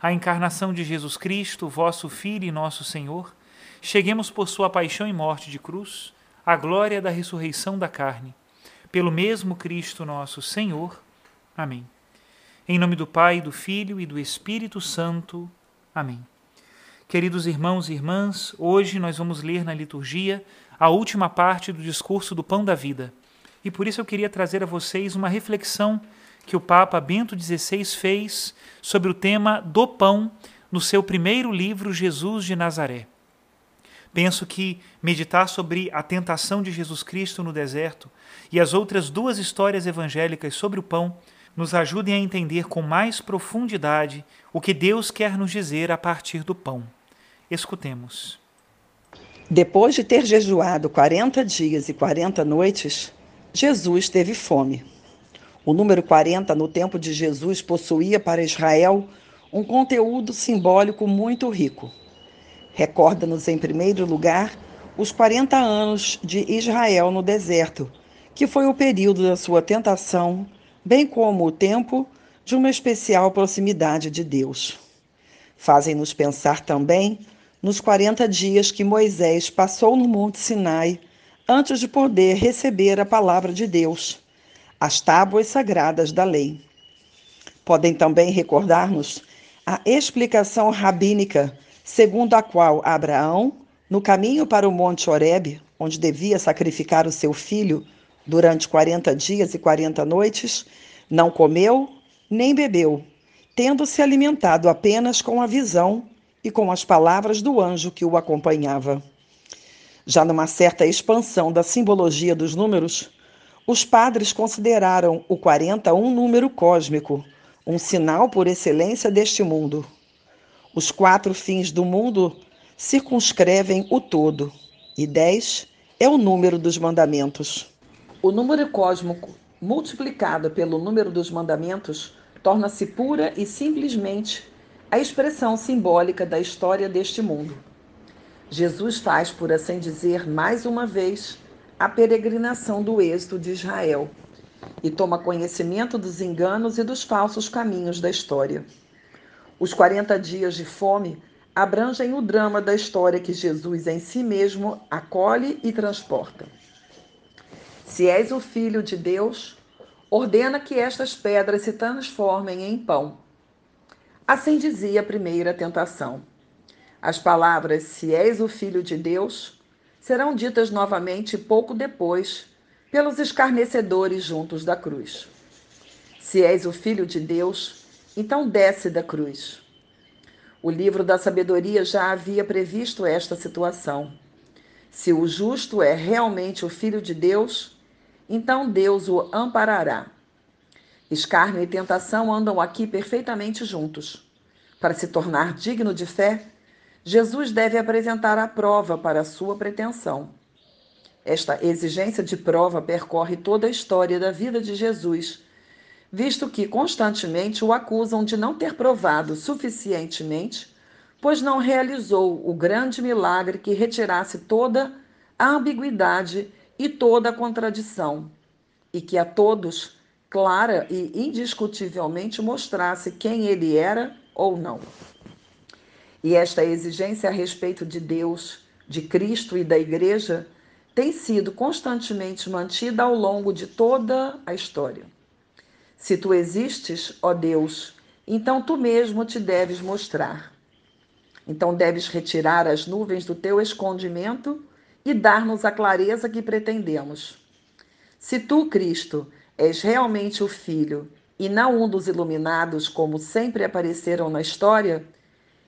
a encarnação de Jesus Cristo, vosso Filho e nosso Senhor, cheguemos por sua paixão e morte de cruz à glória da ressurreição da carne, pelo mesmo Cristo nosso Senhor. Amém. Em nome do Pai, do Filho e do Espírito Santo. Amém. Queridos irmãos e irmãs, hoje nós vamos ler na liturgia a última parte do discurso do Pão da Vida. E por isso eu queria trazer a vocês uma reflexão que o Papa Bento XVI fez sobre o tema do pão no seu primeiro livro, Jesus de Nazaré. Penso que meditar sobre a tentação de Jesus Cristo no deserto e as outras duas histórias evangélicas sobre o pão nos ajudem a entender com mais profundidade o que Deus quer nos dizer a partir do pão. Escutemos. Depois de ter jejuado 40 dias e 40 noites, Jesus teve fome. O número 40 no tempo de Jesus possuía para Israel um conteúdo simbólico muito rico. Recorda-nos, em primeiro lugar, os 40 anos de Israel no deserto, que foi o período da sua tentação, bem como o tempo de uma especial proximidade de Deus. Fazem-nos pensar também nos 40 dias que Moisés passou no Monte Sinai antes de poder receber a palavra de Deus, as tábuas sagradas da lei. Podem também recordar-nos a explicação rabínica segundo a qual Abraão, no caminho para o Monte Horebe, onde devia sacrificar o seu filho durante 40 dias e 40 noites, não comeu nem bebeu, tendo se alimentado apenas com a visão e com as palavras do anjo que o acompanhava. Já numa certa expansão da simbologia dos números, os padres consideraram o 40 um número cósmico, um sinal por excelência deste mundo. Os quatro fins do mundo circunscrevem o todo, e 10 é o número dos mandamentos. O número cósmico multiplicado pelo número dos mandamentos torna-se pura e simplesmente a expressão simbólica da história deste mundo. Jesus faz, por assim dizer, mais uma vez a peregrinação do êxito de Israel e toma conhecimento dos enganos e dos falsos caminhos da história. Os 40 dias de fome abrangem o drama da história que Jesus em si mesmo acolhe e transporta. Se és o Filho de Deus, ordena que estas pedras se transformem em pão. Assim dizia a primeira tentação. As palavras, se és o filho de Deus, serão ditas novamente pouco depois pelos escarnecedores juntos da cruz. Se és o filho de Deus, então desce da cruz. O livro da sabedoria já havia previsto esta situação. Se o justo é realmente o filho de Deus, então Deus o amparará. Escárnio e tentação andam aqui perfeitamente juntos. Para se tornar digno de fé, Jesus deve apresentar a prova para a sua pretensão. Esta exigência de prova percorre toda a história da vida de Jesus, visto que constantemente o acusam de não ter provado suficientemente pois não realizou o grande milagre que retirasse toda a ambiguidade e toda a contradição, e que a todos, clara e indiscutivelmente, mostrasse quem ele era ou não. E esta exigência a respeito de Deus, de Cristo e da Igreja tem sido constantemente mantida ao longo de toda a história. Se tu existes, ó Deus, então tu mesmo te deves mostrar. Então deves retirar as nuvens do teu escondimento e dar-nos a clareza que pretendemos. Se tu, Cristo, és realmente o Filho e não um dos iluminados, como sempre apareceram na história,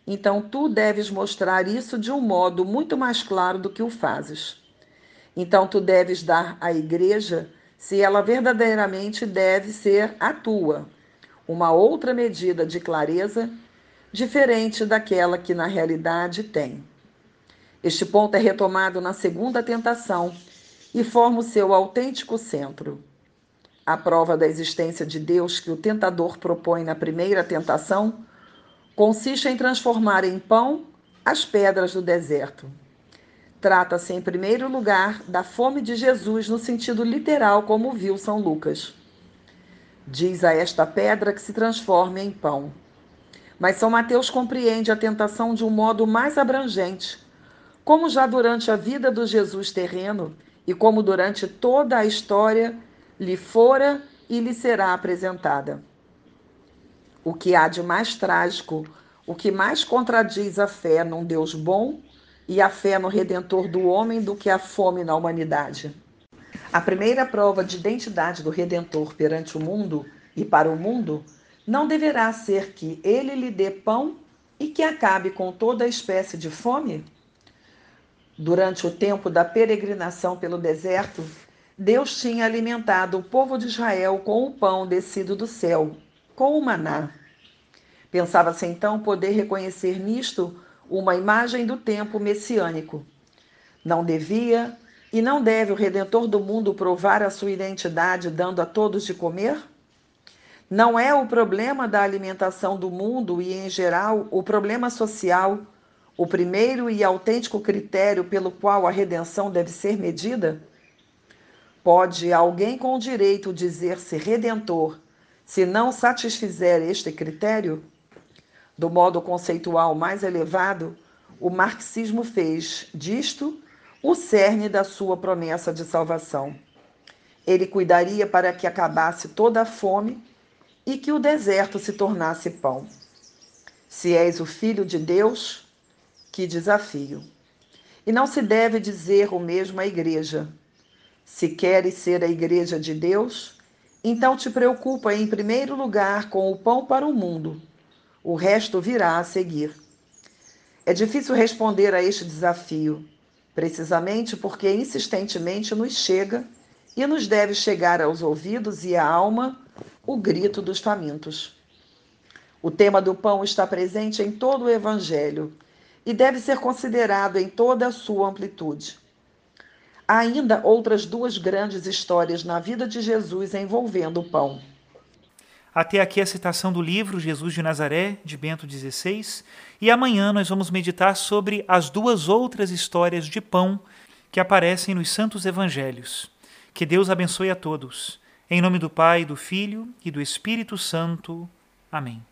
então tu deves mostrar isso de um modo muito mais claro do que o fazes. Então tu deves dar à igreja, se ela verdadeiramente deve ser a tua, uma outra medida de clareza diferente daquela que na realidade tem. Este ponto é retomado na segunda tentação e forma o seu autêntico centro. A prova da existência de Deus que o tentador propõe na primeira tentação consiste em transformar em pão as pedras do deserto. Trata-se, em primeiro lugar, da fome de Jesus no sentido literal, como viu São Lucas. Diz a esta pedra que se transforme em pão. Mas São Mateus compreende a tentação de um modo mais abrangente, como já durante a vida do Jesus terreno e como durante toda a história lhe fora e lhe será apresentada. O que há de mais trágico, o que mais contradiz a fé num Deus bom e a fé no Redentor do homem do que a fome na humanidade. A primeira prova de identidade do Redentor perante o mundo e para o mundo não deverá ser que ele lhe dê pão e que acabe com toda espécie de fome? Durante o tempo da peregrinação pelo deserto, Deus tinha alimentado o povo de Israel com o pão descido do céu, com o maná. Pensava-se então poder reconhecer nisto uma imagem do tempo messiânico. Não devia e não deve o Redentor do mundo provar a sua identidade dando a todos de comer? Não é o problema da alimentação do mundo e, em geral, o problema social o primeiro e autêntico critério pelo qual a redenção deve ser medida? Pode alguém com direito dizer-se redentor se não satisfizer este critério? Do modo conceitual mais elevado, o marxismo fez disto o cerne da sua promessa de salvação. Ele cuidaria para que acabasse toda a fome e que o deserto se tornasse pão. Se és o filho de Deus, que desafio! E não se deve dizer o mesmo à igreja. Se queres ser a igreja de Deus, então te preocupa em primeiro lugar com o pão para o mundo. O resto virá a seguir. É difícil responder a este desafio, precisamente porque insistentemente nos chega e nos deve chegar aos ouvidos e à alma o grito dos famintos. O tema do pão está presente em todo o Evangelho e deve ser considerado em toda a sua amplitude. Há ainda outras duas grandes histórias na vida de Jesus envolvendo o pão. Até aqui a citação do livro Jesus de Nazaré, de Bento XVI, e amanhã nós vamos meditar sobre as duas outras histórias de pão que aparecem nos Santos Evangelhos. Que Deus abençoe a todos. Em nome do Pai, do Filho e do Espírito Santo. Amém.